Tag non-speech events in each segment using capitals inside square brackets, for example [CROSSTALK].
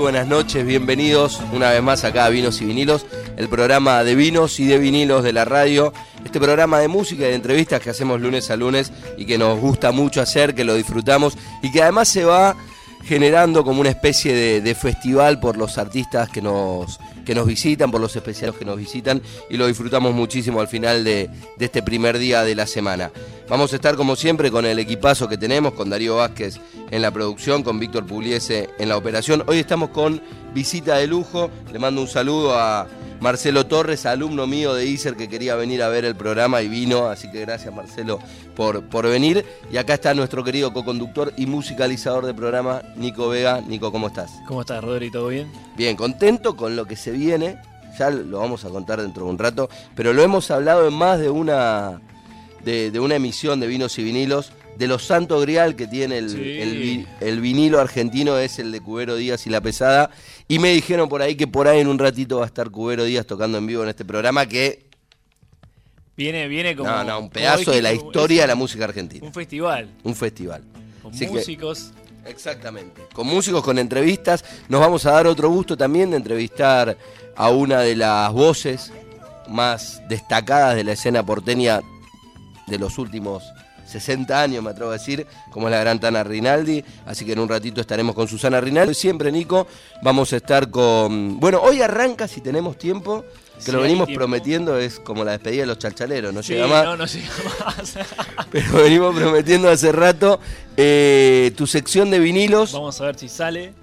Buenas noches, bienvenidos una vez más acá a Vinos y Vinilos, el programa de vinos y de vinilos de la radio, este programa de música y de entrevistas que hacemos lunes a lunes y que nos gusta mucho hacer, que lo disfrutamos y que además se va generando como una especie de, festival por los artistas que nos, que nos visitan, por los especiales que nos visitan y lo disfrutamos muchísimo al final de, de este primer día de la semana. Vamos a estar como siempre con el equipazo que tenemos, con Darío Vázquez en la producción, con Víctor Pugliese en la operación. Hoy estamos con visita de lujo. Le mando un saludo a Marcelo Torres, alumno mío de ISER que quería venir a ver el programa y vino, así que gracias Marcelo por, por venir. Y acá está nuestro querido co-conductor y musicalizador del programa, Nico Vega. Nico, ¿cómo estás? ¿Cómo estás, Rodri? ¿Todo bien? Bien, contento con lo que se viene. Ya lo vamos a contar dentro de un rato, pero lo hemos hablado en más de una, de, de una emisión de vinos y vinilos de los Santo Grial que tiene el, vinilo argentino es el de Cubero Díaz y La Pesada. Y me dijeron por ahí que por ahí en un ratito va a estar Cubero Díaz tocando en vivo en este programa que... Viene, viene como... No, no, un pedazo de la historia de la música argentina. Un festival. Un festival. Con músicos. exactamente. Con músicos, con entrevistas. Nos vamos a dar otro gusto también de entrevistar a una de las voces más destacadas de la escena porteña de los últimos 60 años, me atrevo a decir, como es la gran Tana Rinaldi. Así que en un ratito estaremos con Susana Rinaldi. Siempre, Nico, vamos a estar con. Bueno, hoy arranca, si tenemos tiempo, que lo venimos prometiendo, es como la despedida de los chalchaleros, no llega más. No, no llega más. [LAUGHS] Pero venimos prometiendo hace rato eh, tu sección de vinilos. Vamos a ver si sale.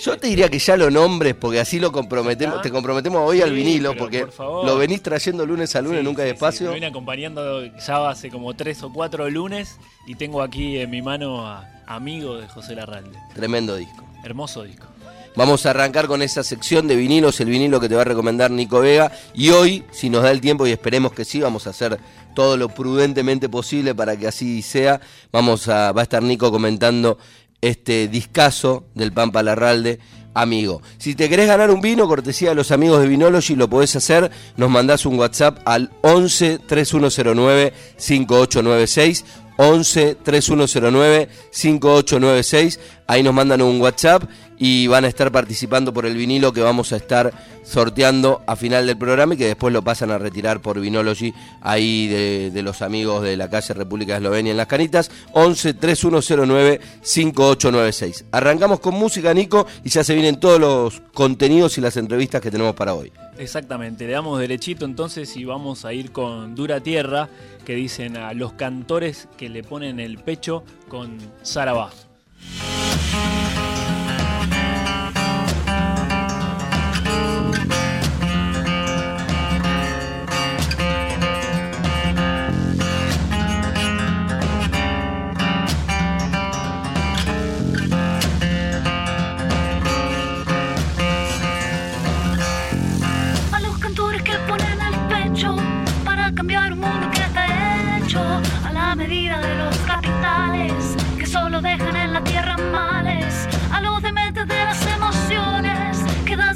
Yo te diría que ya lo nombres, porque así lo comprometemos, te comprometemos hoy al vinilo, porque lo venís trayendo lunes a lunes, nunca hay espacio. me viene acompañando ya hace como tres o cuatro lunes y tengo aquí en mi mano a Amigo de José Larralde. Tremendo disco. Hermoso disco. Vamos a arrancar con esa sección de vinilos, el vinilo que te va a recomendar Nico Vega. Y hoy, si nos da el tiempo, y esperemos que sí, vamos a hacer todo lo prudentemente posible para que así sea. Vamos a, va a estar Nico comentando este discazo del Pampa Larralde, amigo. Si te querés ganar un vino, cortesía de los amigos de Vinology, lo podés hacer. Nos mandás un WhatsApp al 11 3109 5896. 11 3109 5896. Ahí nos mandan un WhatsApp y van a estar participando por el vinilo que vamos a estar sorteando a final del programa y que después lo pasan a retirar por Vinology ahí de, los amigos de la calle República de Eslovenia en Las Canitas 11 3109 5896. Arrancamos con música, Nico, y ya se vienen todos los contenidos y las entrevistas que tenemos para hoy. Exactamente, le damos derechito entonces y vamos a ir con Dura Tierra, que dicen a los cantores que le ponen el pecho con Sarabá.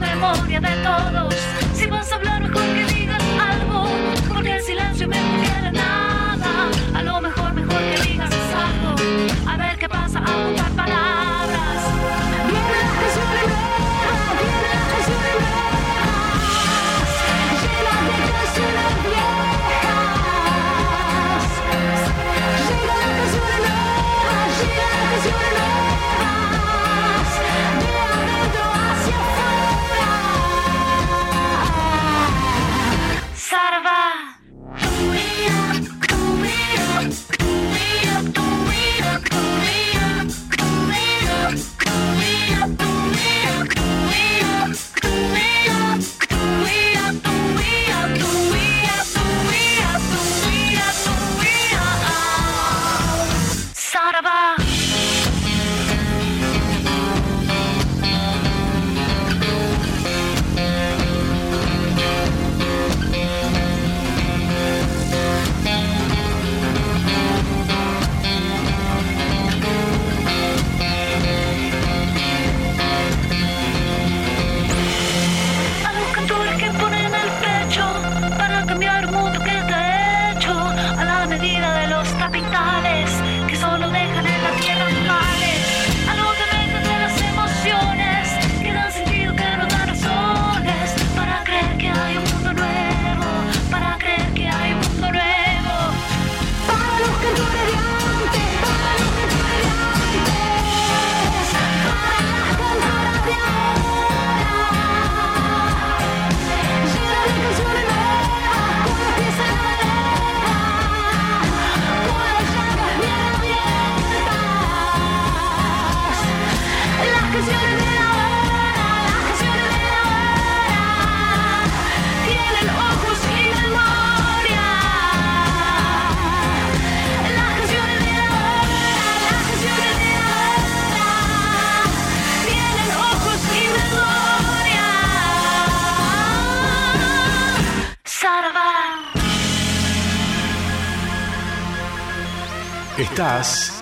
que digas algo.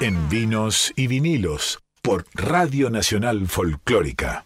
En Vinos y Vinilos por Radio Nacional Folclórica.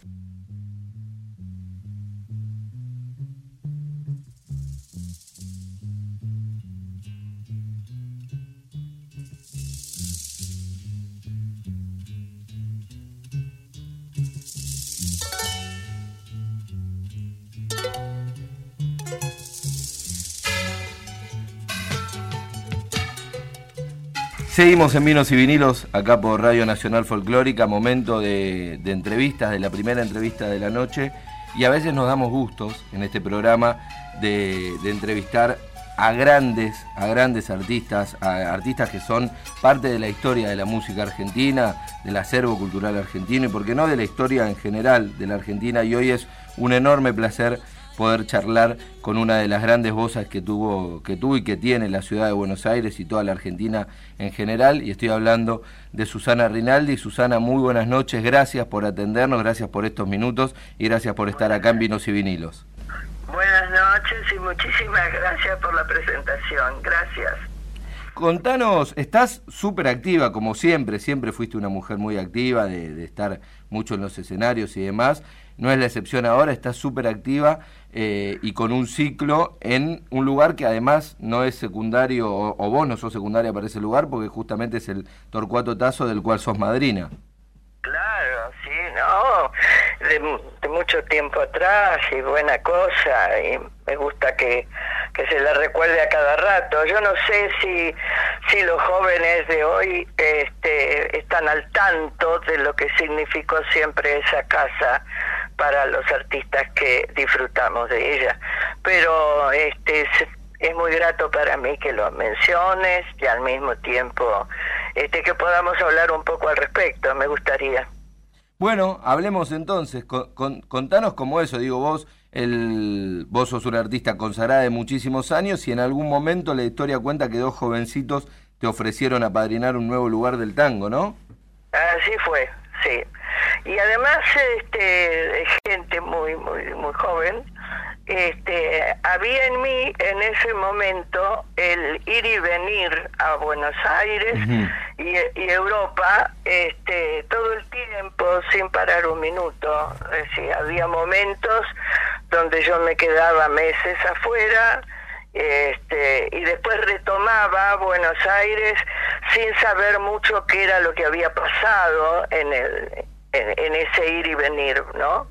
Seguimos en Vinos y Vinilos, acá por Radio Nacional Folclórica, momento de, entrevistas, de la primera entrevista de la noche, y a veces nos damos gustos en este programa de, entrevistar a grandes, a grandes artistas, a artistas que son parte de la historia de la música argentina, del acervo cultural argentino y, por qué no, de la historia en general de la Argentina. Y hoy es un enorme placer poder charlar con una de las grandes voces que tuvo, que tuvo y que tiene la ciudad de Buenos Aires y toda la Argentina en general. Y estoy hablando de Susana Rinaldi. Susana, muy buenas noches, gracias por atendernos, gracias por estos minutos y gracias por estar acá en Vinos y Vinilos. Buenas noches y muchísimas gracias por la presentación. Gracias. Contanos, estás súper activa como siempre, siempre fuiste una mujer muy activa de, de estar mucho en los escenarios y demás no es la excepción ahora, está súper activa eh, y con un ciclo en un lugar que además no es secundario, o, vos no sos secundaria para ese lugar, porque justamente es el Torcuato Tazo del cual sos madrina. Claro, no, de, mucho tiempo atrás y buena cosa, y me gusta que, que se la recuerde a cada rato. Yo no sé si, si los jóvenes de hoy este, están al tanto de lo que significó siempre esa casa para los artistas que disfrutamos de ella. Pero este es, muy grato para mí que lo menciones y al mismo tiempo este que podamos hablar un poco al respecto, me gustaría. Bueno, hablemos entonces, con, contanos cómo eso, digo vos, el, vos sos una artista consagrada de muchísimos años y en algún momento la historia cuenta que dos jovencitos te ofrecieron apadrinar un nuevo lugar del tango, ¿no? Así fue, sí y además este gente muy muy muy joven este había en mí en ese momento el ir y venir a Buenos Aires y, Europa este todo el tiempo sin parar un minuto es decir, había momentos donde yo me quedaba meses afuera este, y después retomaba Buenos Aires sin saber mucho qué era lo que había pasado en el en, ese ir y venir, ¿no?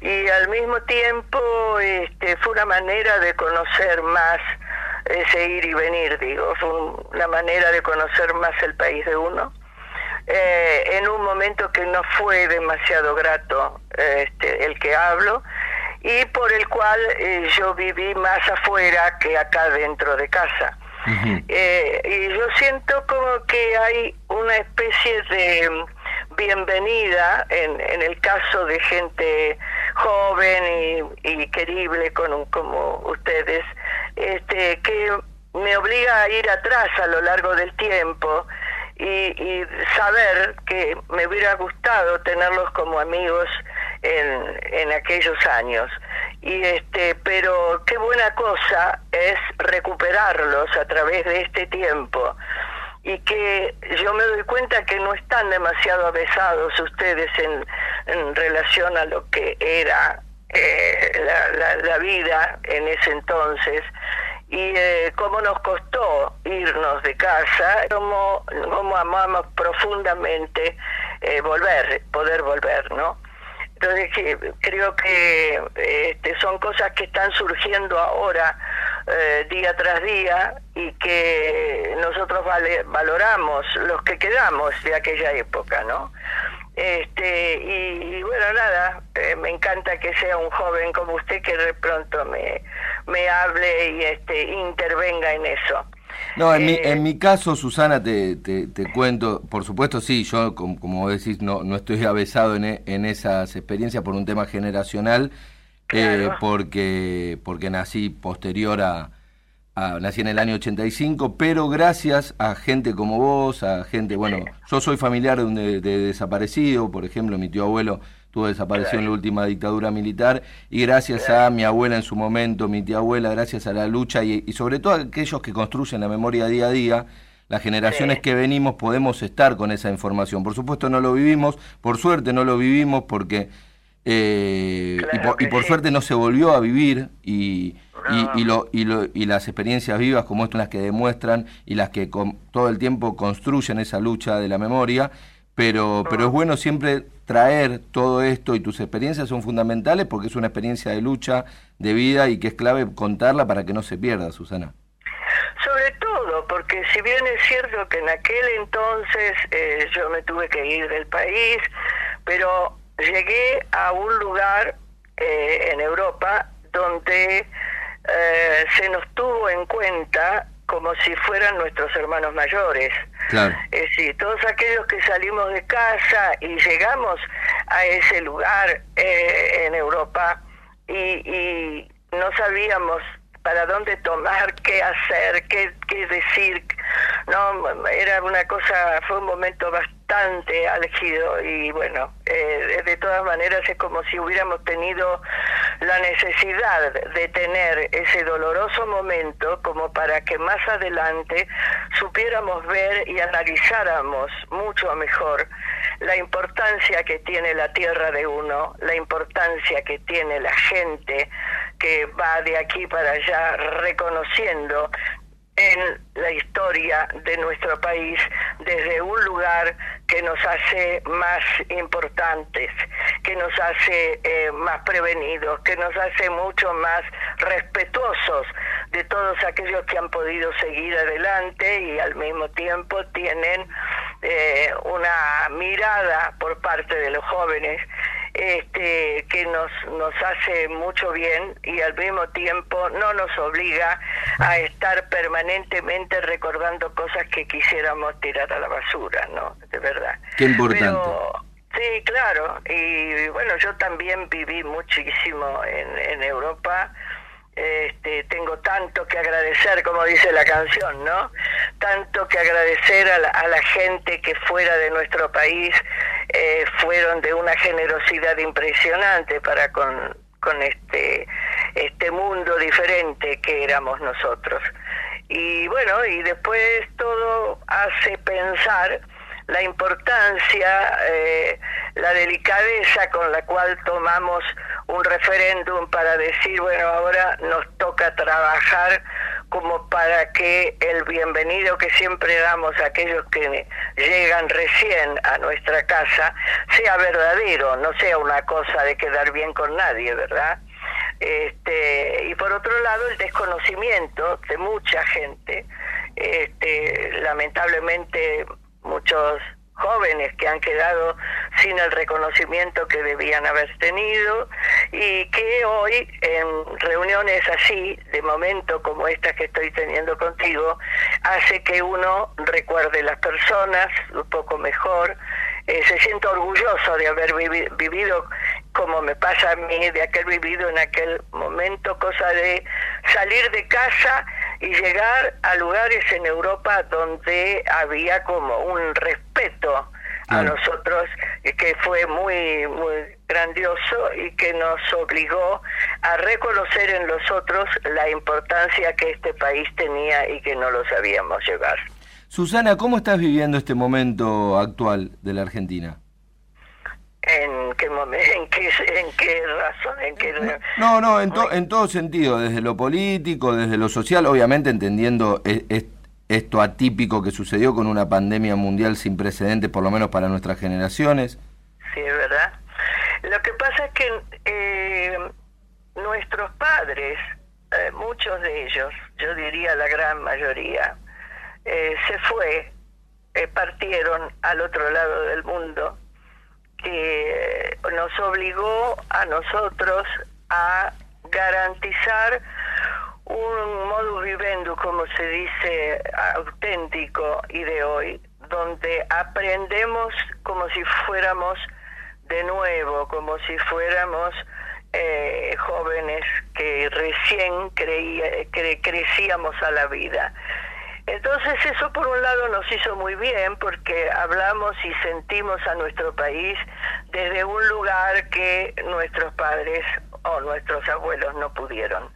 Y al mismo tiempo este, fue una manera de conocer más ese ir y venir, digo, fue una manera de conocer más el país de uno. Eh, en un momento que no fue demasiado grato este, el que hablo y por el cual eh, yo viví más afuera que acá dentro de casa. Eh, y yo siento como que hay una especie de bienvenida en, en el caso de gente joven y, querible con como ustedes, este, que me obliga a ir atrás a lo largo del tiempo y, saber que me hubiera gustado tenerlos como amigos en, en aquellos años. Y este, pero qué buena cosa es recuperarlos a través de este tiempo y que yo me doy cuenta que no están demasiado avesados ustedes en, relación a lo que era eh, la, vida en ese entonces y eh, cómo nos costó irnos de casa, cómo, cómo amamos profundamente eh, volver, poder volver, ¿no? Entonces creo que este, son cosas que están surgiendo ahora eh, día tras día y que nosotros valoramos los que quedamos de aquella época, ¿no? Este, y, bueno, nada, eh, me encanta que sea un joven como usted que de pronto me, me hable y este, intervenga en eso. No, en, mi, eh, en mi caso, Susana, te, te, cuento, por supuesto sí, yo como, como decís, no, no estoy avesado en, en esas experiencias por un tema generacional, eh, porque, porque nací posterior a, Nací en el año 85, pero gracias a gente como vos, a gente, bueno, yo soy familiar de, de, desaparecido, por ejemplo, mi tío abuelo tuvo desaparecido en la última dictadura militar, y gracias a mi abuela en su momento, mi tía abuela, gracias a la lucha y, y sobre todo a aquellos que construyen la memoria día a día, las generaciones que venimos podemos estar con esa información. Por supuesto no lo vivimos, por suerte no lo vivimos porque eh, y, por, suerte no se volvió a vivir y, y, lo, y, lo, y las experiencias vivas como estas las que demuestran y las que con, todo el tiempo construyen esa lucha de la memoria, pero, pero es bueno siempre traer todo esto y tus experiencias son fundamentales porque es una experiencia de lucha, de vida y que es clave contarla para que no se pierda, Susana. Sobre todo, porque si bien es cierto que en aquel entonces eh, yo me tuve que ir del país, pero llegué a un lugar eh, en Europa donde eh, se nos tuvo en cuenta como si fueran nuestros hermanos mayores. Es decir, todos aquellos que salimos de casa y llegamos a ese lugar eh, en Europa y, y no sabíamos para dónde tomar, qué hacer, qué, qué decir. No, era una cosa, fue un momento bastante álgido y bueno, eh, de todas maneras es como si hubiéramos tenido la necesidad de tener ese doloroso momento como para que más adelante supiéramos ver y analizáramos mucho mejor la importancia que tiene la tierra de uno, la importancia que tiene la gente que va de aquí para allá reconociendo en la historia de nuestro país desde un lugar que nos hace más importantes, que nos hace eh, más prevenidos, que nos hace mucho más respetuosos de todos aquellos que han podido seguir adelante y al mismo tiempo tienen eh, una mirada por parte de los jóvenes este, que nos, nos hace mucho bien y al mismo tiempo no nos obliga a estar permanentemente recordando cosas que quisiéramos tirar a la basura, ¿no? De verdad. Qué importante. sí, claro. Y bueno, yo también viví muchísimo en, en Europa este, tengo tanto que agradecer, como dice la canción, ¿no? Tanto que agradecer a la, gente que fuera de nuestro país eh, fueron de una generosidad impresionante para con, con este, este mundo diferente que éramos nosotros. Y bueno, y después todo hace pensar la importancia, eh, la delicadeza con la cual tomamos un referéndum para decir, bueno, ahora nos toca trabajar como para que el bienvenido que siempre damos a aquellos que llegan recién a nuestra casa sea verdadero, no sea una cosa de quedar bien con nadie, ¿verdad? Este, y por otro lado, el desconocimiento de mucha gente, este, lamentablemente muchos jóvenes que han quedado sin el reconocimiento que debían haber tenido y que hoy en reuniones así, de momento como esta que estoy teniendo contigo, hace que uno recuerde las personas un poco mejor, eh, se siente orgulloso de haber vivido como me pasa a mí, de aquel vivido en aquel momento, cosa de salir de casa y llegar a lugares en Europa donde había como un respeto a nosotros que fue muy muy grandioso y que nos obligó a reconocer en los otros la importancia que este país tenía y que no lo sabíamos llevar. Susana, ¿cómo estás viviendo este momento actual de la Argentina? ¿En qué, en qué, en qué razón? En qué... No, no, en, en todo sentido, desde lo político, desde lo social, obviamente entendiendo e, esto atípico que sucedió con una pandemia mundial sin precedentes, por lo menos para nuestras generaciones. Sí, es verdad. Lo que pasa es que eh, nuestros padres, eh, muchos de ellos, yo diría la gran mayoría, eh, se fue, partieron al otro lado del mundo que nos obligó a nosotros a garantizar un modus vivendi, como se dice, auténtico y de hoy, donde aprendemos como si fuéramos de nuevo, como si fuéramos eh, jóvenes que recién creía, crecíamos a la vida. Entonces eso por un lado nos hizo muy bien porque hablamos y sentimos a nuestro país desde un lugar que nuestros padres o nuestros abuelos no pudieron.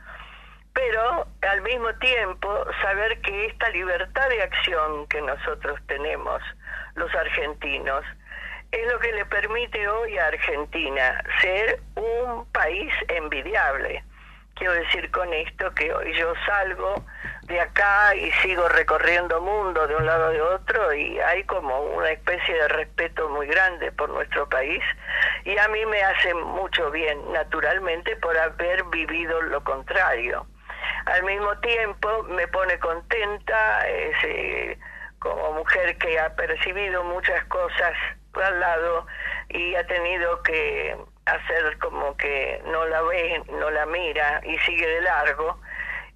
pero al mismo tiempo saber que esta libertad de acción que nosotros tenemos, los argentinos, es lo que le permite hoy a Argentina ser un país envidiable. Quiero decir con esto que hoy yo salgo de acá y sigo recorriendo mundo de un lado de otro y hay como una especie de respeto muy grande por nuestro país y a mí me hace mucho bien, naturalmente, por haber vivido lo contrario. Al mismo tiempo me pone contenta eh, como mujer que ha percibido muchas cosas al lado y ha tenido que hacer como que no la ve, no la mira y sigue de largo.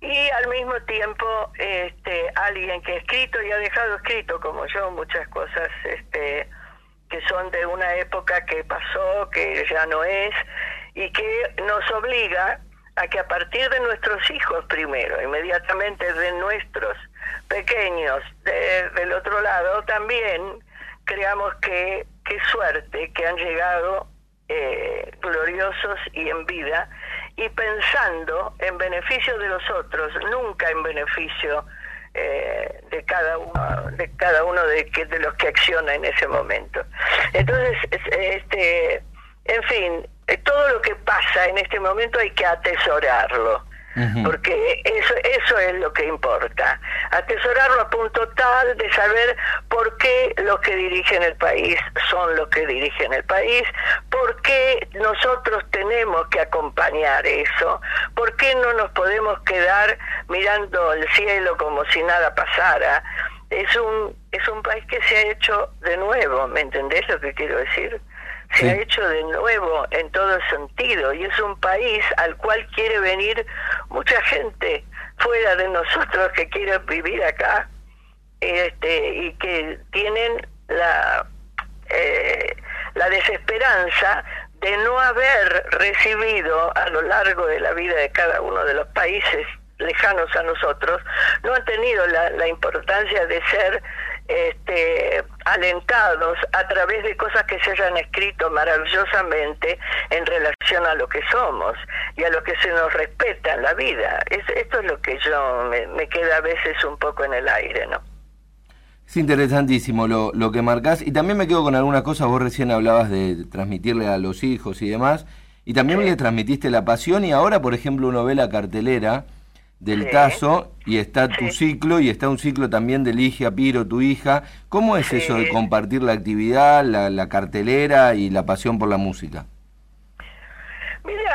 Y al mismo tiempo, este, alguien que ha escrito y ha dejado escrito, como yo, muchas cosas este, que son de una época que pasó, que ya no es, y que nos obliga a que a partir de nuestros hijos primero, inmediatamente de nuestros pequeños del otro lado, también creamos que qué suerte que han llegado eh, gloriosos y en vida y pensando en beneficio de los otros, nunca en beneficio eh, de cada uno de cada uno de, de los que acciona en ese momento. Entonces, este, en fin, eh, todo lo que pasa en este momento hay que atesorarlo porque eso, eso es lo que importa. Atesorarlo a punto tal de saber por qué los que dirigen el país son los que dirigen el país, por qué nosotros tenemos que acompañar eso, por qué no nos podemos quedar mirando el cielo como si nada pasara. Es un, es un país que se ha hecho de nuevo, ¿me entendés lo que quiero decir? Se ha hecho de nuevo en todo sentido y es un país al cual quiere venir mucha gente fuera de nosotros que quieren vivir acá este, y que tienen la, eh, la desesperanza de no haber recibido a lo largo de la vida de cada uno de los países lejanos a nosotros, no han tenido la, la importancia de ser este, alentados a través de cosas que se hayan escrito maravillosamente en relación a lo que somos y a lo que se nos respeta en la vida. esto es lo que yo me, queda a veces un poco en el aire, ¿no? Es interesantísimo lo, lo que marcás. Y también me quedo con algunas cosas, vos recién hablabas de transmitirle a los hijos y demás, y también le transmitiste la pasión. Y ahora, por ejemplo, uno ve la cartelera del Tazo y está tu ciclo y está un ciclo también de Ligia Piro, tu hija. ¿Cómo es eso de compartir la actividad, la, cartelera y la pasión por la música? Mira,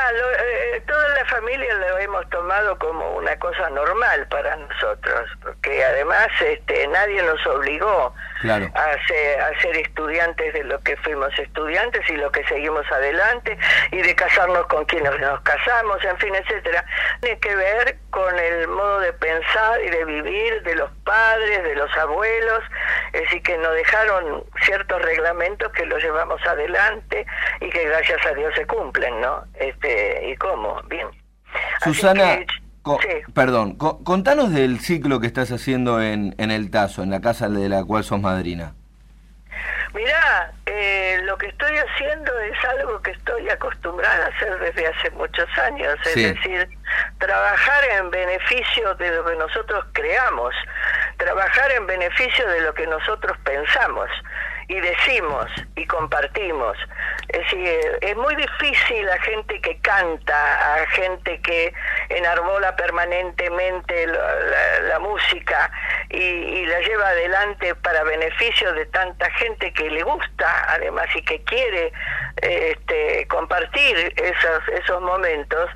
eh, toda la familia lo hemos tomado como una cosa normal para nosotros, porque además este, nadie nos obligó a, ser, a ser estudiantes de lo que fuimos estudiantes y lo que seguimos adelante y de casarnos con quienes nos casamos, en fin, etcétera. Tiene que ver con el modo de pensar y de vivir de los padres, de los abuelos, es decir, que nos dejaron ciertos reglamentos que los llevamos adelante y que gracias a Dios se cumplen, ¿no? Este, ¿Y cómo? Bien. Susana, Perdón, contanos del ciclo que estás haciendo en, en El Tazo, en la casa de la cual sos madrina. Mirá, eh, lo que estoy haciendo es algo que estoy acostumbrada a hacer desde hace muchos años, es decir, trabajar en beneficio de lo que nosotros creamos, trabajar en beneficio de lo que nosotros pensamos y decimos y compartimos. Es decir, es muy difícil a gente que canta, a gente que enarbola permanentemente la, música y, la lleva adelante para beneficio de tanta gente que le gusta, además, y que quiere este, compartir esos, momentos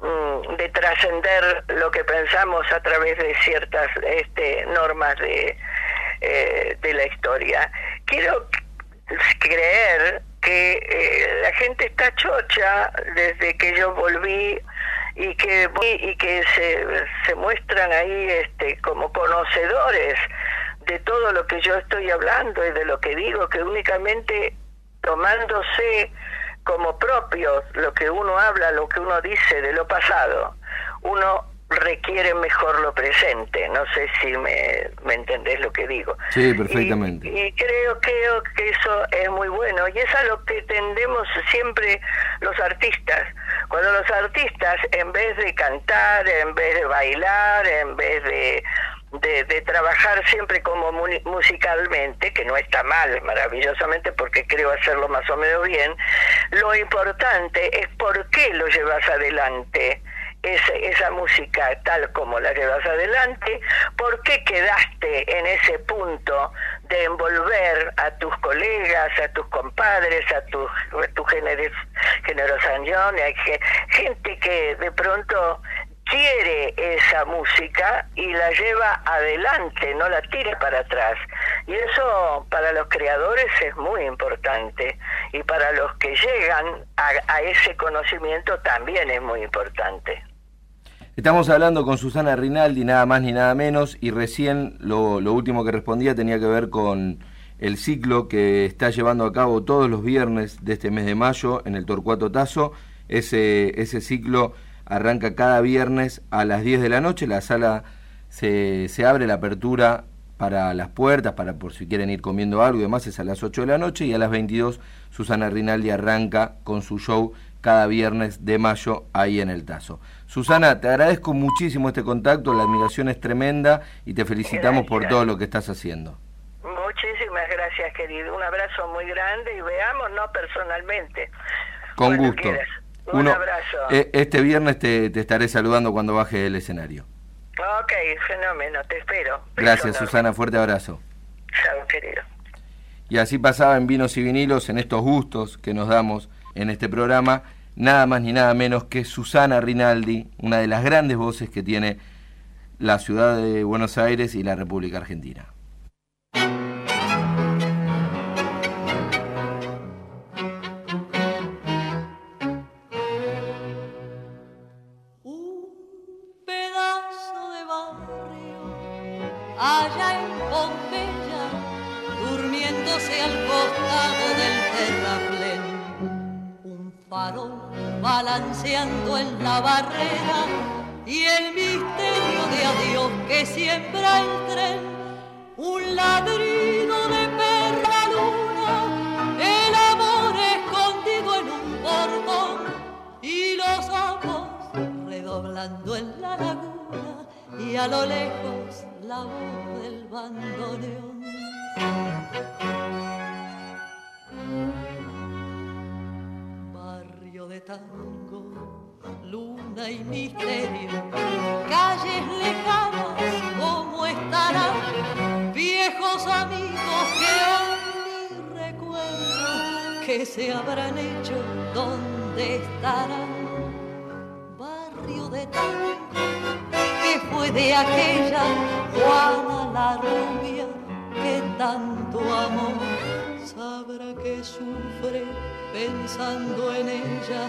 mm, de trascender lo que pensamos a través de ciertas este, normas de, eh, de la historia quiero creer que eh, la gente está chocha desde que yo volví y que y que se, se muestran ahí este como conocedores de todo lo que yo estoy hablando y de lo que digo que únicamente tomándose como propio lo que uno habla, lo que uno dice de lo pasado, uno requiere mejor lo presente. No sé si me, me entendés lo que digo. Sí, perfectamente. Y, creo, creo que eso es muy bueno y es a lo que tendemos siempre los artistas. Cuando los artistas, en vez de cantar, en vez de bailar, en vez de, de, trabajar siempre como musicalmente, que no está mal, maravillosamente, porque creo hacerlo más o menos bien, lo importante es por qué lo llevas adelante esa música tal como la llevas adelante, ¿por qué quedaste en ese punto de envolver a tus colegas, a tus compadres, a tu hay gente que de pronto quiere esa música y la lleva adelante, no la tira para atrás. Y eso para los creadores es muy importante y para los que llegan a ese conocimiento también es muy importante. Estamos hablando con Susana Rinaldi, nada más ni nada menos, y recién lo, último que respondía tenía que ver con el ciclo que está llevando a cabo todos los viernes de este mes de mayo en el Torcuato Tazo. Ese, ese ciclo arranca cada viernes a las 10 de la noche, la sala se, abre la apertura para las puertas, para por si quieren ir comiendo algo y demás, es a las 8 de la noche y a las 22 Susana Rinaldi arranca con su show cada viernes de mayo ahí en el Tazo. Susana, te agradezco muchísimo este contacto, la admiración es tremenda y te felicitamos por todo lo que estás haciendo. Muchísimas gracias, querido. Un abrazo muy grande y veámonos personalmente. Con gusto. Un abrazo. E, este viernes te, estaré saludando cuando baje del escenario. Ok, fenómeno, te espero. Gracias, Susana. Fuerte abrazo. Chao, querido. Y así pasaba en Vinos y Vinilos, en estos gustos que nos damos en este programa nada más ni nada menos que Susana Rinaldi, una de las grandes voces que tiene la ciudad de Buenos Aires y la República Argentina. En la barrera y el misterio de adiós que siembra el tren, un ladrido de perra luna, el amor escondido en un portón y los ojos redoblando en la laguna y a lo lejos la voz del bandoneón. De tango, luna y misterio, calles lejanas como estarán, viejos amigos que hoy ni recuerdo que se habrán hecho, donde estarán. Barrio de tango que fue de aquella Juana la rubia que tanto amó, sabrá que sufre pensando en ella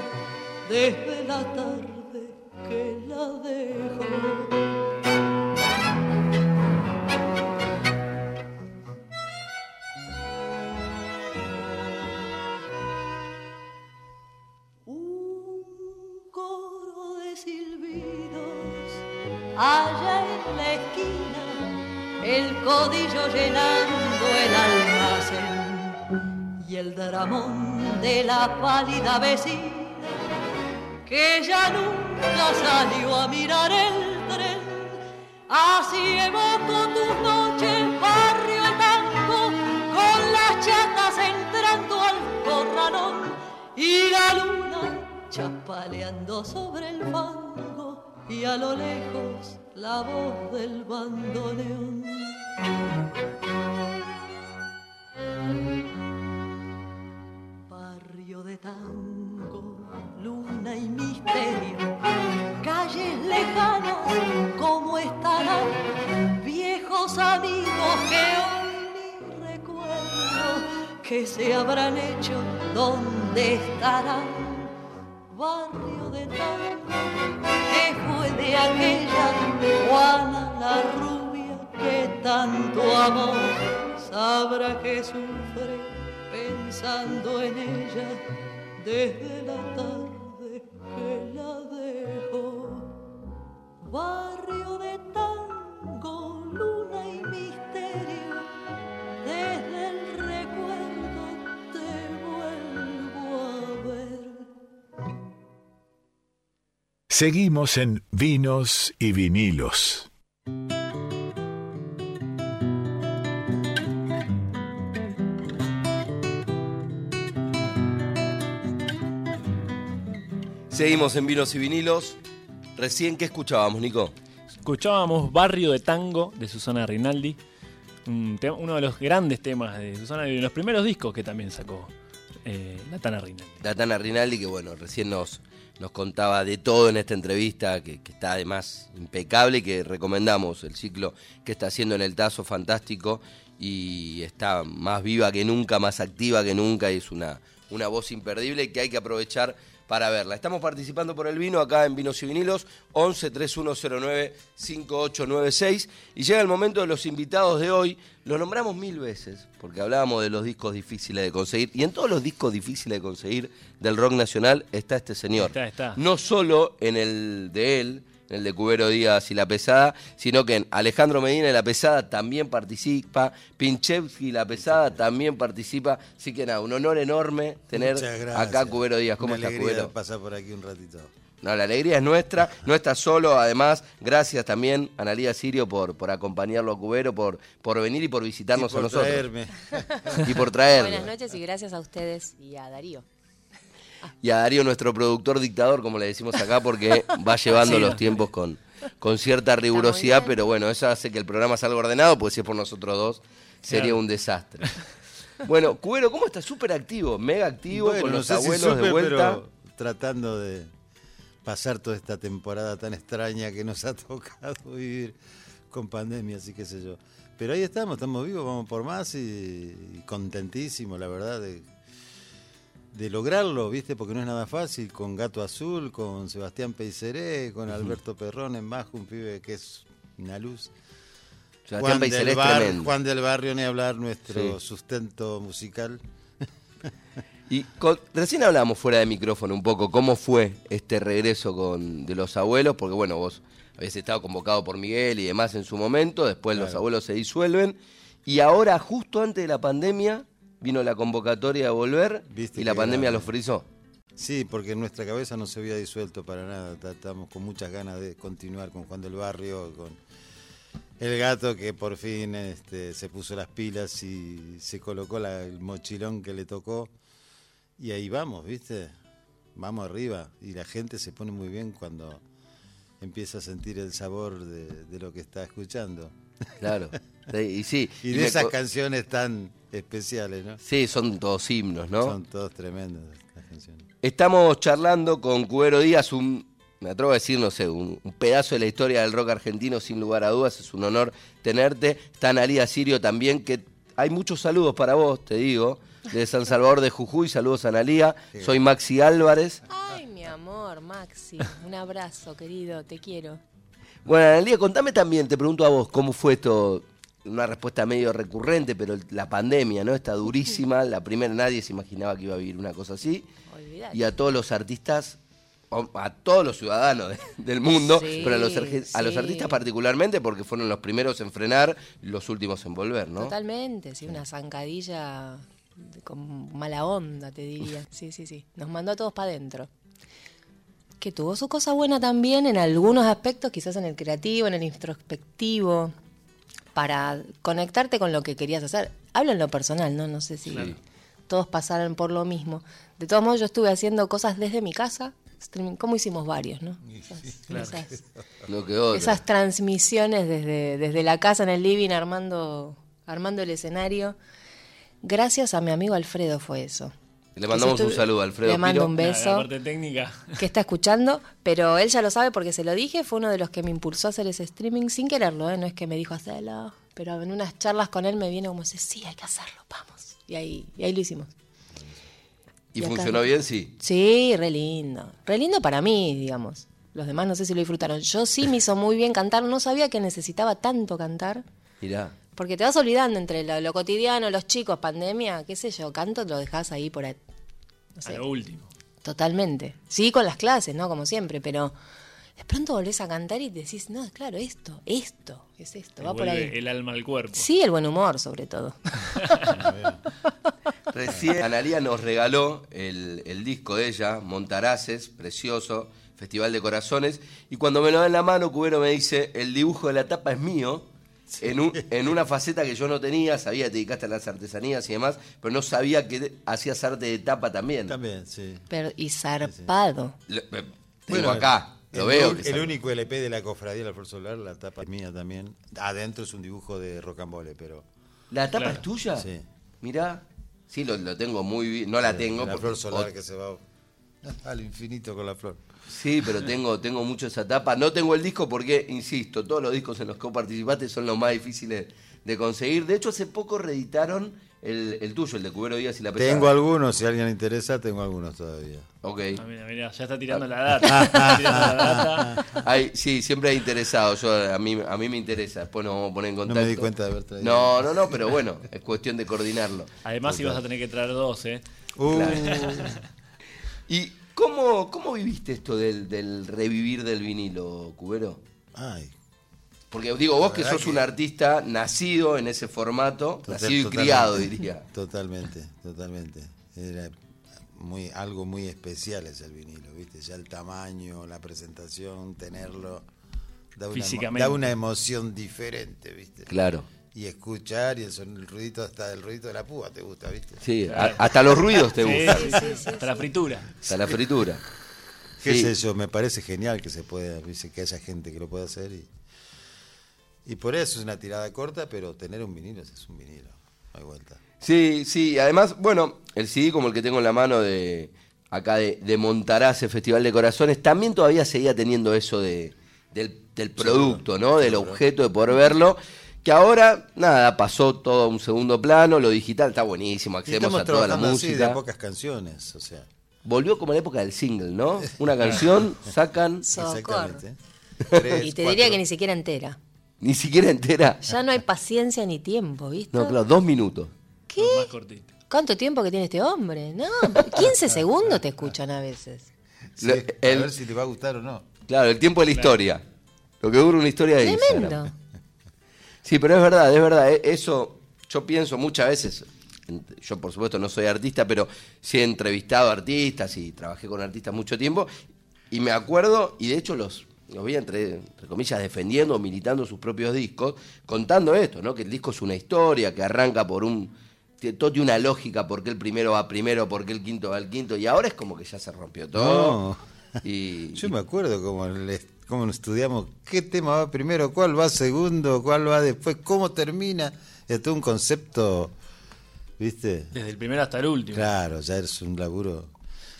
desde la tarde que la dejó. Un coro de silbidos allá en la esquina, el codillo llenando el almacén y el dramón de la pálida vecina que ya nunca salió a mirar el tren. Así evoco tus noches, barrio tango, con las chatas entrando al corralón y la luna chapaleando sobre el fango y a lo lejos la voz del bandoneón. de tango, y misterio, calles lejanas como estarán, viejos amigos que hoy ni recuerdo que se habrán hecho, donde estarán, barrio de tango que fue de aquella Juana la rubia que tanto amó, sabrá que sufre pensando en ella desde la tarde que la dejó. Barrio de tango, luna y misterio, desde el recuerdo te vuelvo a ver. Seguimos en Vinos y Vinilos. Seguimos en Vinos y Vinilos. Recién, ¿qué escuchábamos, Nico? Escuchábamos Barrio de Tango de Susana Rinaldi, uno de los grandes temas de Susana de los primeros discos que también sacó eh, la Tana Rinaldi. La Tana Rinaldi, que bueno, recién nos, nos contaba de todo en esta entrevista, que, que está además impecable y que recomendamos el ciclo que está haciendo en el Tazo, fantástico, y está más viva que nunca, más activa que nunca, y es una, una voz imperdible que hay que aprovechar para verla. Estamos participando por el vino acá en Vinos y Vinilos, 11 3109 5896, y llega el momento de los invitados de hoy. Lo nombramos mil veces, porque hablábamos de los discos difíciles de conseguir, y en todos los discos difíciles de conseguir del rock nacional está este señor. Está, está. No solo en el de él, el de Cubero Díaz y La Pesada, sino que en Alejandro Medina y La Pesada también participa, Pinchevsky y La Pesada también participa, así que nada, un honor enorme tener acá Cubero Díaz. ¿Cómo Una estás, Cubero? pasar por aquí un ratito. No, la alegría es nuestra, no estás solo, además, gracias también a Analía Sirio por, por acompañarlo a Cubero, por, por venir y por visitarnos Y por a nosotros. traerme. Y por traerlo. Buenas noches y gracias a ustedes y a Darío. Y a Darío, nuestro productor dictador, como le decimos acá, porque [LAUGHS] va llevando Sí. los tiempos con, con cierta rigurosidad, pero bueno, eso hace que el programa salga ordenado, pues si es por nosotros dos, sería Claro. un desastre. [LAUGHS] Bueno, Cubero, ¿cómo estás? Súper activo, mega activo, Bueno, con no los si abuelos de vuelta. pero tratando de pasar toda esta temporada tan extraña que nos ha [LAUGHS] tocado vivir con pandemia, así que sé yo. Pero ahí estamos, estamos vivos, vamos por más y, y contentísimos, la verdad, de, de lograrlo, ¿viste? Porque no es nada fácil, con Gato Azul, con Sebastián Peiseré, con Alberto Perrón en bajo, un pibe que es una luz. Sebastián Peiseré del, Bar-. Juan del Barrio, ni hablar, nuestro Sí. sustento musical. Y con- recién hablamos fuera de micrófono un poco cómo fue este regreso con, de los abuelos, porque bueno, vos habías estado convocado por Miguel y demás en su momento, después los abuelos se disuelven, y ahora justo antes de la pandemia vino la convocatoria de volver Viste y la pandemia grande. los frizó. Sí, porque nuestra cabeza no se había disuelto para nada. Ta- Estamos con muchas ganas de continuar con Juan del Barrio, con el gato que por fin este, se puso las pilas y se colocó la- el mochilón que le tocó. Y ahí vamos, ¿viste? Vamos arriba. Y la gente se pone muy bien cuando empieza a sentir el sabor de, de lo que está escuchando. Claro. [LAUGHS] Sí, y sí. Y de esas canciones tan especiales, ¿no? Sí, son todos himnos, ¿no? Son todos tremendos las canciones. Estamos charlando con Cubero Díaz, un, me atrevo a decir, no sé, un, un pedazo de la historia del rock argentino, sin lugar a dudas, es un honor tenerte. Está Analia Sirio también, que hay muchos saludos para vos, te digo, de San Salvador de Jujuy, saludos a Analia. Soy Maxi Álvarez. Ay, mi amor, Maxi. Un abrazo, querido, te quiero. Bueno, Analia, contame también, te pregunto a vos, ¿cómo fue esto? Una respuesta medio recurrente, pero la pandemia, ¿no? Está durísima. La primera, nadie se imaginaba que iba a vivir una cosa así. Olvídate. y a todos los artistas, a todos los ciudadanos de- del mundo, Sí, pero a los, a los artistas particularmente porque fueron los primeros en frenar los últimos en volver, ¿no? Totalmente, sí, una zancadilla con mala onda, te diría. Sí, sí, sí. Nos mandó a todos para adentro. Que tuvo su cosa buena también en algunos aspectos, quizás en el creativo, en el introspectivo, para conectarte con lo que querías hacer. Hablo en lo personal, ¿no? No sé si todos pasaron por lo mismo. De todos modos, yo estuve haciendo cosas desde mi casa, streaming, como hicimos varios, ¿no? Esas- esas- No quedó otra. esas transmisiones desde, desde la casa en el living armando, armando el escenario. Gracias a mi amigo Alfredo fue eso. Le mandamos un saludo a Alfredo Le mando Piro. un beso. La parte técnica. [LAUGHS] que está escuchando, pero él ya lo sabe porque se lo dije, fue uno de los que me impulsó a hacer ese streaming sin quererlo, ¿eh? no es que me dijo hacerlo, pero en unas charlas con él me viene como ese, sí, hay que hacerlo, vamos. Y ahí, y ahí lo hicimos. ¿Y y acá- funcionó bien? Sí. Sí, re lindo. Re lindo para mí, digamos. Los demás no sé si lo disfrutaron. Yo sí me hizo muy bien cantar, no sabía que necesitaba tanto cantar. Mirá. Porque te vas olvidando entre lo, lo cotidiano, los chicos, pandemia, qué sé yo, canto lo dejas ahí por ahí. No A lo último. totalmente. Sí, con las clases, ¿no? Como siempre, pero de pronto volvés a cantar y decís, no, claro, esto, esto, es esto, Te va por ahí. el alma al cuerpo. Sí, el buen humor, sobre todo. [LAUGHS] Recién Analia nos regaló el, el disco de ella, Montaraces, precioso. Festival de Corazones, y cuando me lo da en la mano, Cubero me dice, el dibujo de la tapa es mío, en, un- en una faceta que yo no tenía, sabía que te dedicaste a las artesanías y demás, pero no sabía que hacías arte de tapa también. También, sí. Pero, y zarpado. Lo- eh, tengo Bueno, acá, lo el, veo. El único LP de la cofradía de la Flor Solar, la tapa es mía también. Adentro es un dibujo de rocambole, pero. ¿La tapa Claro. es tuya? Sí. Mirá. Sí, lo, lo tengo muy bien. No la tengo. La porque- Flor Solar o- que se va [LAUGHS] al infinito con la flor. Sí, pero tengo, tengo mucho esa tapa. No tengo el disco porque, insisto, todos los discos en los que vos participaste son los más difíciles de conseguir. De hecho, hace poco reeditaron el, el tuyo, el de Cubero Díaz y la Pesada. Tengo algunos, si a alguien le interesa, tengo algunos todavía. Ok. Ah, mira, mira, ya está tirando la data. [LAUGHS] Está tirando la data. Hay, sí, siempre hay interesados. Yo, a, mí, a mí me interesa. Después nos vamos a poner en No contacto. me di cuenta de haber traído. No, no, no, pero bueno, es cuestión de coordinarlo. Además, ibas a tener que traer dos, ¿eh? Uh, [LAUGHS] ¿Y cómo, cómo viviste esto del, del revivir del vinilo, Cubero? ay, Porque digo, vos que sos que- un artista nacido en ese formato, total- nacido y criado, diría. [LAUGHS] Totalmente, totalmente. Era muy, algo muy especial es el vinilo, ¿viste? Ya el tamaño, la presentación, tenerlo. Da una, emo- Físicamente. da una emoción diferente, ¿viste? Claro. Y escuchar y el, son- el ruidito, hasta el ruidito de la púa te gusta, ¿viste? Sí, a- hasta los ruidos te Sí, gustan. sí, sí, Hasta la fritura. Hasta la fritura. qué Sí. sé yo, me parece genial que se pueda, dice que haya gente que lo pueda hacer y, y por eso es una tirada corta, pero tener un vinilo es un vinilo, no hay vuelta. Sí, sí, además, bueno, el CD como el que tengo en la mano de acá de, de Montaraz, el Festival de Corazones, también todavía seguía teniendo eso de, del, del producto, ¿no? Del objeto, de poder verlo. Que ahora, nada, pasó todo a un segundo plano, lo digital está buenísimo, accedemos a toda la así de música. a pocas canciones, o sea, Volvió como la época del single, ¿no? Una canción, [LAUGHS] sacan, exactamente. Tres, Y te cuatro. diría que ni siquiera entera. ni siquiera entera. Ya no hay paciencia ni tiempo, ¿viste? No, claro, dos minutos. ¿Qué? Más cortito. ¿Cuánto tiempo que tiene este hombre? No, 15 [LAUGHS] segundos te escuchan a veces. Sí, a ver si te va a gustar o no. Claro, el tiempo de la historia. Lo que dura una historia de Tremendo. Instagram. Sí, pero es verdad, es verdad. e- Eso yo pienso muchas veces. Yo, por supuesto, no soy artista, pero sí he entrevistado artistas y trabajé con artistas mucho tiempo. Y me acuerdo, y de hecho los, los vi entre, entre comillas defendiendo o militando sus propios discos, contando esto, ¿no? Que el disco es una historia, que arranca por un. Todo tiene una lógica, porque el primero va primero, porque el quinto va al quinto, y ahora es como que ya se rompió todo. Y, Yo me acuerdo cómo, le- cómo estudiamos qué tema va primero, cuál va segundo, cuál va después, cómo termina. Es todo un concepto, ¿viste? Desde el primero hasta el último. Claro, ya es un laburo.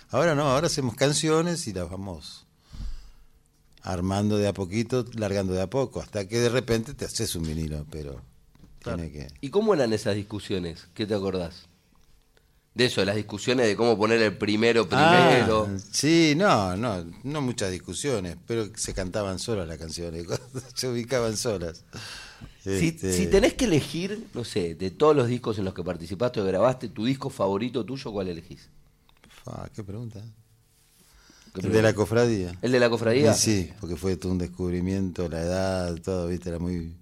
Ahora no, ahora hacemos canciones y las vamos armando de a poquito, largando de a poco, hasta que de repente te haces un vinilo, pero tiene que... ¿Y cómo eran esas discusiones? ¿Qué te acordás? De eso, de las discusiones de cómo poner el primero primero. Ah, sí, no, no, no muchas discusiones, pero se cantaban solas las canciones, [LAUGHS] se ubicaban solas. Si, Este, si tenés que elegir, no sé, de todos los discos en los que participaste o grabaste, tu disco favorito tuyo, ¿cuál elegís? fa, qué pregunta. ¿Qué El de la cofradía. ¿El de la cofradía? Y sí, porque fue todo un descubrimiento, la edad, todo, viste, era muy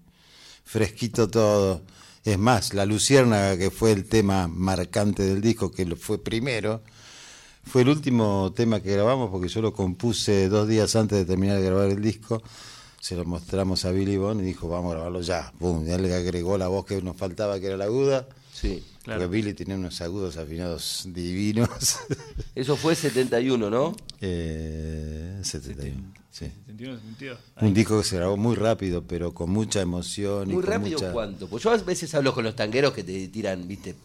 fresquito todo. Es más, la Luciérnaga, que fue el tema marcante del disco, que fue primero, fue el último tema que grabamos porque yo lo compuse dos días antes de terminar de grabar el disco. Se lo mostramos a Billy Bond y dijo, vamos a grabarlo ya. Boom, ya le agregó la voz que nos faltaba, que era la aguda. Sí. Claro. Porque Billy tenía unos agudos afinados divinos. [LAUGHS] Eso fue 71, ¿no? eh, 71, sí. 71, 72. Un disco que se grabó muy rápido, pero con mucha emoción. y Muy con rápido, mucha- ¿cuánto? Pues yo a veces hablo con los tangueros que te tiran, viste,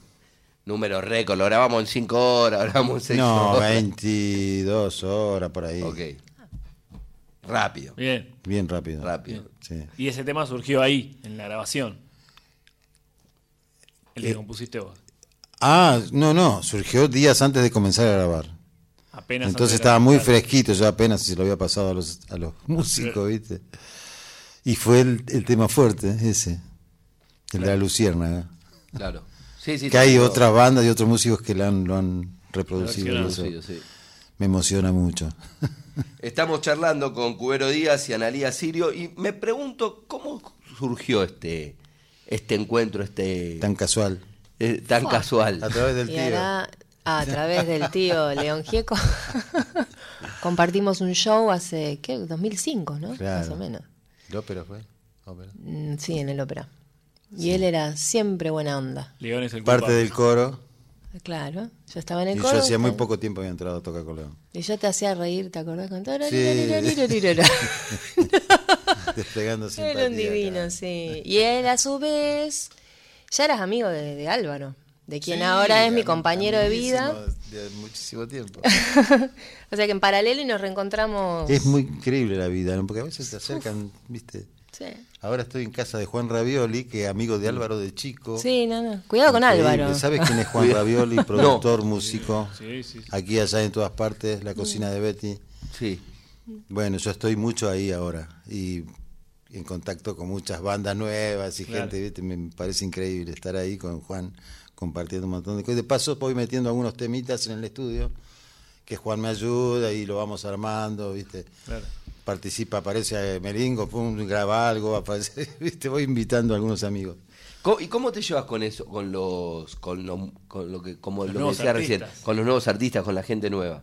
números récord. Lo grabamos en 5 horas, lo [LAUGHS] grabamos en 6 No, horas. 22 horas por ahí. Ok. Rápido. Bien. Bien rápido. Rápido. Sí. Y ese tema surgió ahí, en la grabación. El que Eh, compusiste vos. Ah, no, no, surgió días antes de comenzar a grabar. Apenas Entonces estaba muy fresquito, yo apenas se lo había pasado a los, a los [LAUGHS] músicos, ¿viste? Y fue el, el tema fuerte, ese, el de la Luciérnaga. Claro. Sí, sí. Que hay digo, otras bandas y otros músicos que la han, lo han reproducido. eso sí. Me emociona mucho. [LAUGHS] Estamos charlando con Cubero Díaz y Analía Sirio y me pregunto cómo surgió este, este encuentro, este Tan casual. eh, tan casual. A través del Y tío. a través del tío León Gieco. [LAUGHS] compartimos un show hace, ¿qué? 2005, ¿no? Claro. Más o menos. ¿El ópera fue? Ópera. Mm, Sí, en el ópera. Y él era siempre buena onda. León es el Parte culpable. del coro. Claro, yo estaba en el Y coro. yo hacía muy poco tiempo había entrado a tocar con León. Y yo te hacía reír, ¿te acordás? Con [LAUGHS] Desplegando simpatía. Era un divino, acá. sí. Y él, a su vez, ya eras amigo de, de Álvaro, de quien Sí, ahora es mi compañero de vida. De muchísimo tiempo. [LAUGHS] O sea que en paralelo y nos reencontramos. es muy increíble la vida, ¿no? porque a veces se acercan, ¿viste? Sí. Ahora estoy en casa de Juan Ravioli, que es amigo de Álvaro de Chico. Sí, no, no. Cuidado con Increíble. Álvaro. ¿Sabes quién es [LAUGHS] Juan Ravioli? Productor, músico. Sí, sí, sí. Aquí, allá, en todas partes, la cocina de Betty. Sí. Bueno, yo estoy mucho ahí ahora y en contacto con muchas bandas nuevas y Claro. gente, ¿viste? me parece increíble estar ahí con Juan compartiendo un montón de cosas. De paso voy metiendo algunos temitas en el estudio que Juan me ayuda y lo vamos armando, ¿viste? Claro. Participa, aparece Melingo, pum, graba algo, aparece, [LAUGHS] ¿viste? Voy invitando a algunos amigos. ¿Y cómo te llevas con eso, con los, con lo, con lo que, como Los lo que decía recién, con los nuevos artistas, con la gente nueva?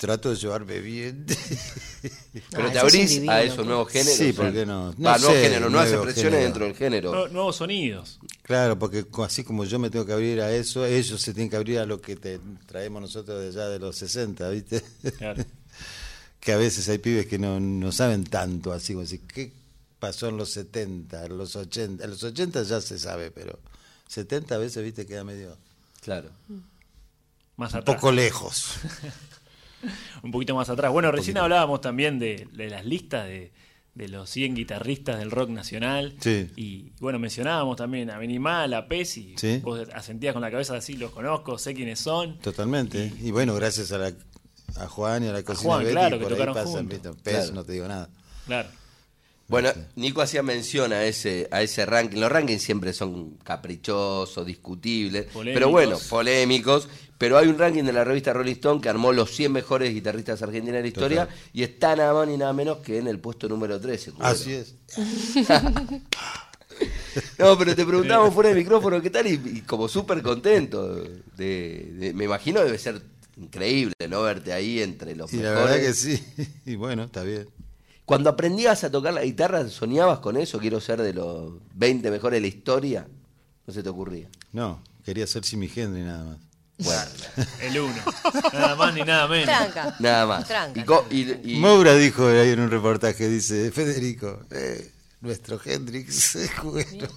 Trato de llevarme bien. [LAUGHS] Pero Ah, te es un abrís divino, a esos nuevos géneros. Sí, ¿por qué no? va, No nuevos sé, géneros, nuevas nuevo expresiones género. dentro del género. Nu- nuevos sonidos. Claro, porque así como yo me tengo que abrir a eso, ellos se tienen que abrir a lo que te traemos nosotros de allá de los 60, ¿viste? Claro. [LAUGHS] que a veces hay pibes que no, no saben tanto, así como decir, ¿qué pasó en los 70, en los 80? En los 80 ya se sabe, pero 70 a veces, ¿viste? Queda medio... Claro. Más Un atrás. poco lejos. [LAUGHS] [LAUGHS] un poquito más atrás. Bueno, recién hablábamos también de, de las listas de, de los 100 guitarristas del rock nacional. Sí. Y bueno, mencionábamos también a Minimal, a Pesi. Sí. Vos asentías con la cabeza así, los conozco, sé quiénes son. Totalmente. Y, bueno, gracias a, la, a Juan y a la cocina Juan, Betty, claro, que por ahí tocaron pasan, juntos. Claro. no te digo nada. Claro. Bueno, Nico hacía mención a ese, a ese ranking. Los rankings siempre son caprichosos, discutibles, Polémicos. pero bueno, polémicos. Pero hay un ranking de la revista Rolling Stone que armó los 100 mejores guitarristas argentinos de la historia Total. y está nada más ni nada menos que en el puesto número 13. Cubero. Así es. [LAUGHS] No, pero te preguntábamos fuera de micrófono qué tal y, y como súper contento. De, de- me imagino debe ser increíble no verte ahí entre los Y la verdad que sí. [LAUGHS] Y bueno, está bien. Cuando aprendías a tocar la guitarra, ¿soñabas con eso? Quiero ser de los 20 mejores de la historia. No se te ocurría. No, quería ser Jimi Hendrix nada más. Bueno, [LAUGHS] El uno. nada más ni nada menos. Tranca. nada más. Tranca. Y co- y- y- Moura dijo ahí en un reportaje, dice, Federico, eh, nuestro Hendrix [LAUGHS] es bueno.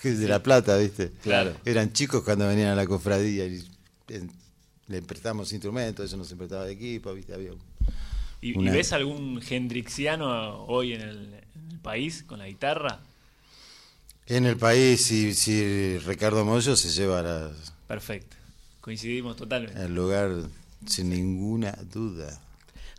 Que es de La Plata, ¿viste? Claro. Eran chicos cuando venían a la cofradía y en- le prestamos instrumentos, eso nos prestaba de equipo, ¿viste? Había un- ¿Y, y Una- ves algún hendrixiano hoy en el, en el país con la guitarra? En el país, si, si Ricardo Mollo se lleva la- Perfecto. Coincidimos totalmente. el lugar sin ninguna duda.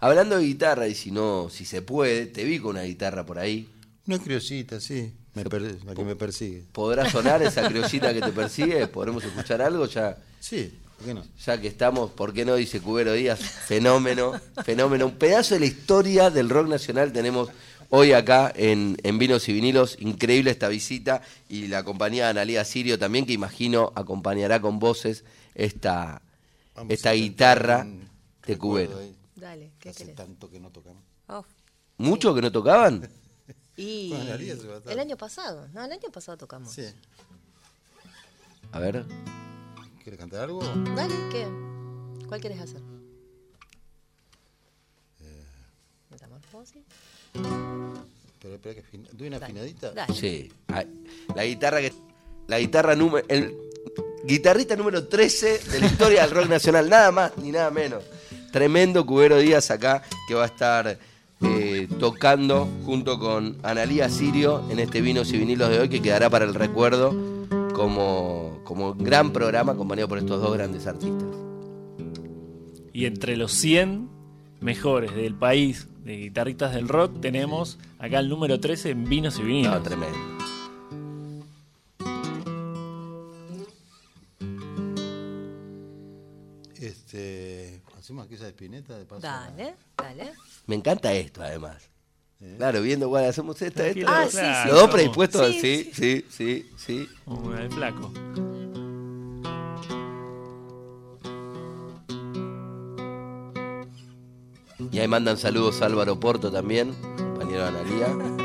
hablando de guitarra, y si no, si se puede, te vi con una guitarra por ahí. Una criosita, sí, me per- la que me persigue. ¿Podrá sonar esa [LAUGHS] criollita que te persigue? ¿Podremos escuchar algo? Ya, Sí, ¿por qué no? ya que estamos, ¿por qué no? Dice Cubero Díaz, fenómeno, fenómeno. Un pedazo de la historia del rock nacional tenemos hoy acá en, en Vinos y Vinilos. Increíble esta visita y la compañía de Analía Sirio también, que imagino acompañará con voces esta, Vamos esta guitarra de Cubero. Dale, ¿qué Hace querés? tanto que no tocamos. Oh. ¿Mucho que no tocaban? [LAUGHS] Y Bueno, el año pasado, no, el año pasado tocamos. Sí. A ver. ¿Quieres cantar algo? Dale, ¿qué? ¿Cuál quieres hacer? Metamorfosis. Pero espera que afina- ¿Doy una Dale, afinadita? Dale. Sí. La guitarra que. La guitarra número. El guitarrista número 13 de la historia del rock nacional. Nada más ni nada menos. Tremendo Cubero Díaz acá que va a estar eh, tocando junto con Analía Sirio en este Vinos y Vinilos de hoy que quedará para el recuerdo como, como gran programa acompañado por estos dos grandes artistas. Y entre los 100 mejores del país de guitarristas del rock tenemos acá el número 13 en Vinos y Vinilos. No, tremendo. Este, ¿Hacemos aquí esa espineta de paso? Dale, dale. Me encanta esto además. Claro, viendo cuál hacemos esta, esta. Ah, sí, claro. sí. Los dos predispuestos, Sí, sí, sí, sí, sí. El flaco. Ahí mandan saludos a Álvaro Porto también, compañero de Analía.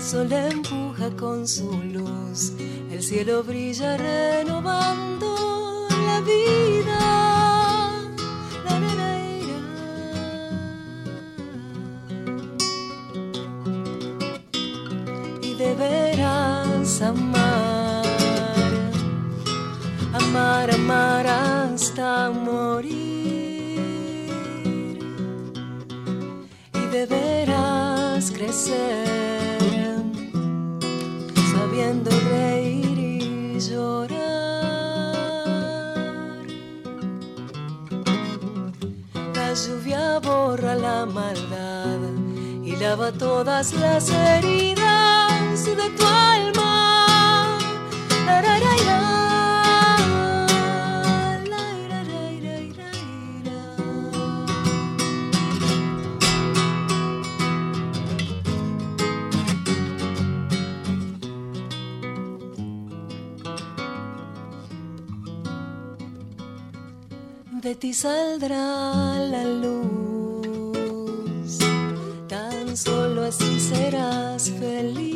El sol empuja con su luz, el cielo brilla renovando la vida. La, la, la. Y deberás amar, amar, amar hasta morir y deberás crecer maldad y lava todas las heridas de tu alma. De ti saldrá la luz, así serás feliz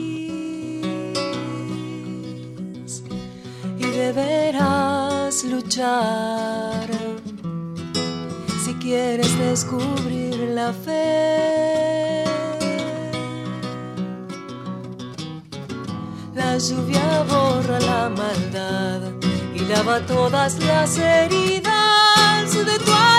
y deberás luchar si quieres descubrir la fe. La lluvia borra la maldad y lava todas las heridas de tu.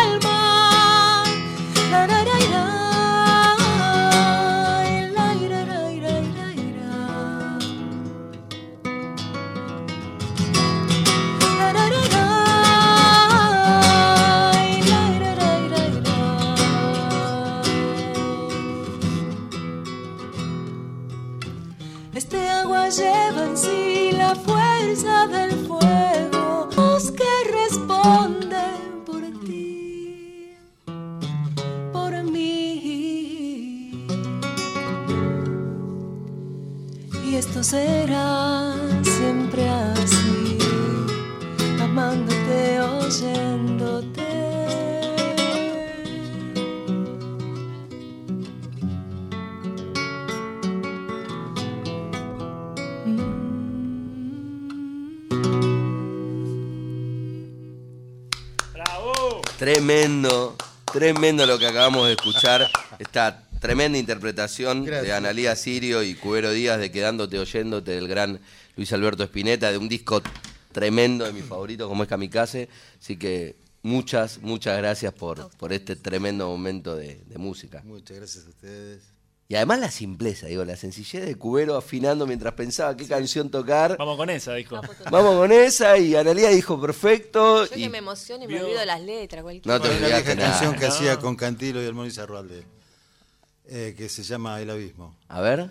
Tremendo, lo que acabamos de escuchar. [LAUGHS] Esta tremenda interpretación de. Analía Sirio y Cubero Díaz de Quedándote Oyéndote del gran Luis Alberto Spinetta, de un disco tremendo de mis favoritos como es Kamikaze. Así que muchas, muchas gracias por, por este tremendo momento de, de música. Muchas gracias a ustedes. Y además la simpleza, digo, la sencillez de Cubero afinando mientras pensaba qué canción tocar. Vamos con esa, dijo. Vamos con esa y Analía dijo perfecto. Yo y- que me emociono y me Vio- olvido las letras, cualquier No te Bueno, la canción que No. hacía con Cantilo y Armóniz Arrualde, eh, que se llama El Abismo. A ver.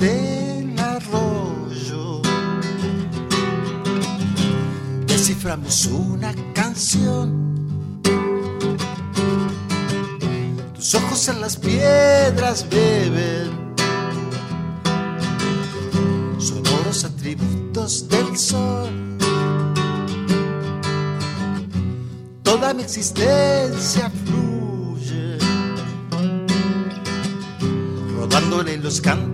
del arroyo. Desciframos una canción. Tus ojos en las piedras beben sonoros atributos del sol. Toda mi existencia fluye, rodándole los cantos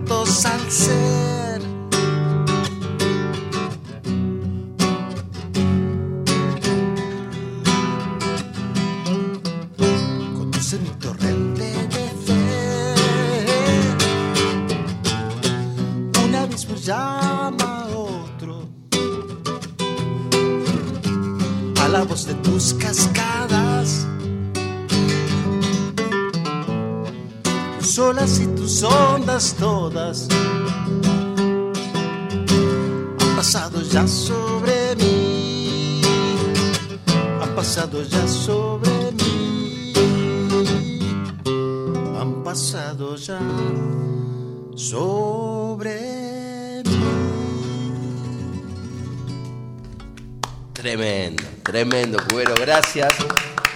Tremendo, tremendo, Cubero. Gracias.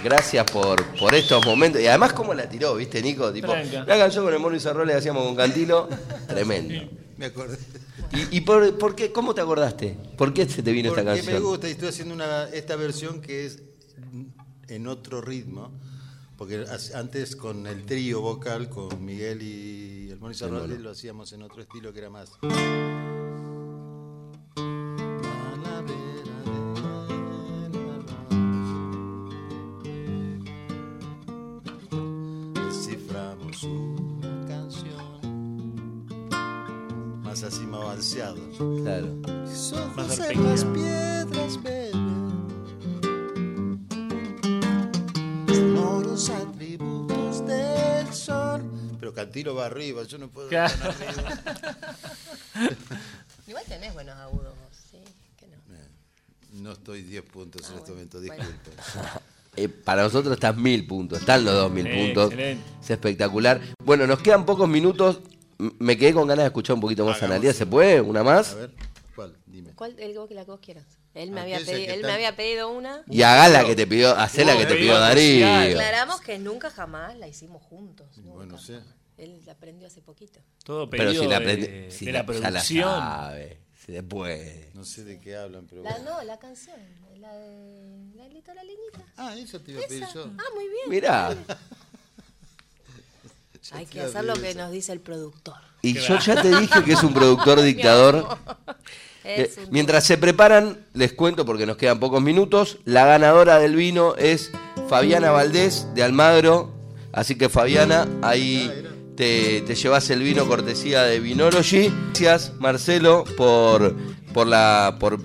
Gracias por, por estos momentos. Y además, ¿cómo la tiró, viste, Nico? Tipo, Tranca. la canción con el Mono y Zarrola que hacíamos con Cantilo. Tremendo. Me acordé. ¿Y, y por, por qué? ¿Cómo te acordaste? ¿Por qué se te vino esta Porque me canción? gusta y estoy haciendo una, esta versión que es en otro ritmo. Porque antes con el trío vocal, con Miguel y el Zarralde, lo hacíamos en otro estilo que era más. Balanceado. Claro. Ojos en las piedras beben sonoros atributos del sol. Pero Cantilo va arriba, yo no puedo ir Claro. [LAUGHS] Igual tenés buenos agudos vos, sí, que no. No estoy 10 puntos en Ah, este bueno, momento, bueno. disculpen. [LAUGHS] Eh, para nosotros estás mil puntos, están los dos mil Eh, puntos. excelente. Es espectacular. Bueno, nos quedan pocos minutos. Me quedé con ganas de escuchar un poquito más a Analia. ¿Se puede? ¿Una más? A ver, ¿cuál? Dime. ¿Cuál, el que la que vos quieras. Él me, había, Aquella pedi- que él me había pedido una. Y haga la que te pidió, hacé la que te pidió. Darío. Aclaramos que nunca jamás la hicimos juntos. nunca. Bueno, sé. Él la aprendió hace poquito. Todo Pero pedido si la, de, aprende- si de la- la ya la producción. sabe, si se puede. No sé de qué hablan, pero La, bueno. no, la canción. La de. La Lito la Leñita. Ah, eso te iba a pedir yo. Ah, muy bien. Mirá, Hay que hacer lo que eso. nos dice el productor. y yo ya te dije que es un productor [LAUGHS] dictador. [LAUGHS] Eh, un- mientras se preparan, les cuento porque nos quedan pocos minutos. La ganadora del vino es Fabiana Valdés de Almagro. Así que Fabiana, ahí te, te llevas el vino cortesía de Vinology. Gracias Marcelo por, por, la, por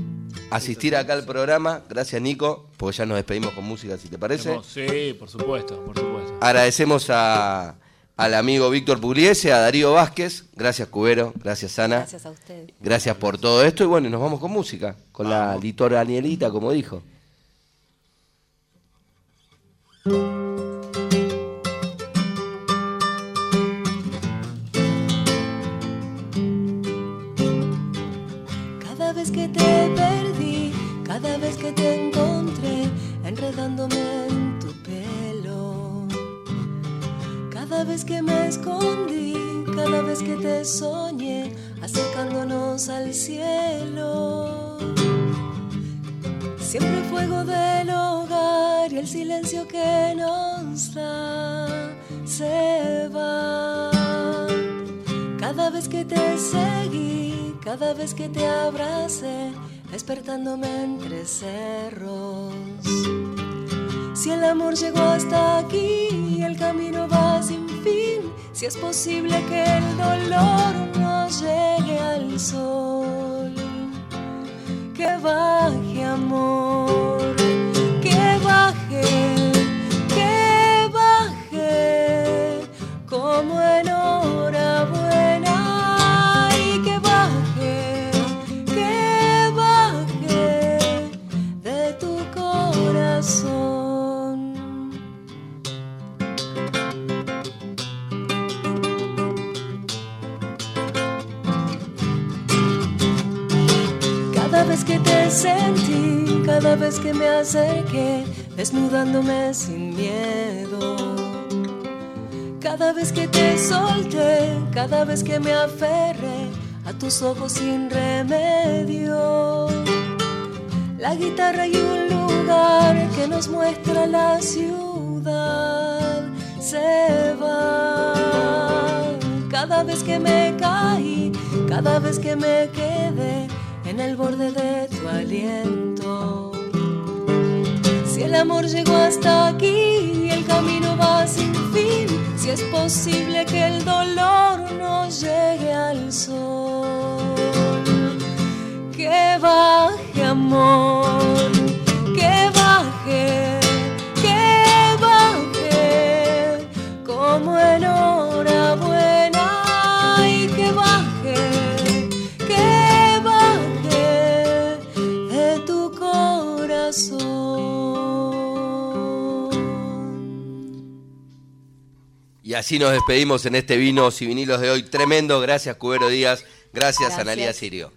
asistir acá al programa. Gracias Nico, porque ya nos despedimos con música si te parece. Sí, por supuesto, por supuesto. Agradecemos a, al amigo Víctor Pugliese, a Darío Vázquez. Gracias Cubero, gracias Ana. Gracias a ustedes. Gracias por todo esto y bueno, y nos vamos con música, con la Litora Anielita, como dijo. Cada vez que te perdí, cada vez que te encontré, enredándome en Cada vez que me escondí, cada vez que te soñé, acercándonos al cielo. Siempre el fuego del hogar y el silencio que nos da se va. Cada vez que te seguí, cada vez que te abracé, despertándome entre cerros. Si el amor llegó hasta aquí, el camino va sin fin. Si es posible que el dolor no llegue al sol, que baje amor, acerqué, desnudándome sin miedo. Cada vez que te solté, cada vez que me aferré a tus ojos sin remedio. La guitarra y un lugar que nos muestra la ciudad se va. Cada vez que me caí, cada vez que me quedé en el borde de tu aliento. El amor llegó hasta aquí y el camino va sin fin, si es posible que el dolor no llegue al sol, que baje amor, así nos despedimos en este Vinos y Vinilos de hoy. Tremendo. Gracias, Cubero Díaz. Gracias, Gracias. Analía Sirio.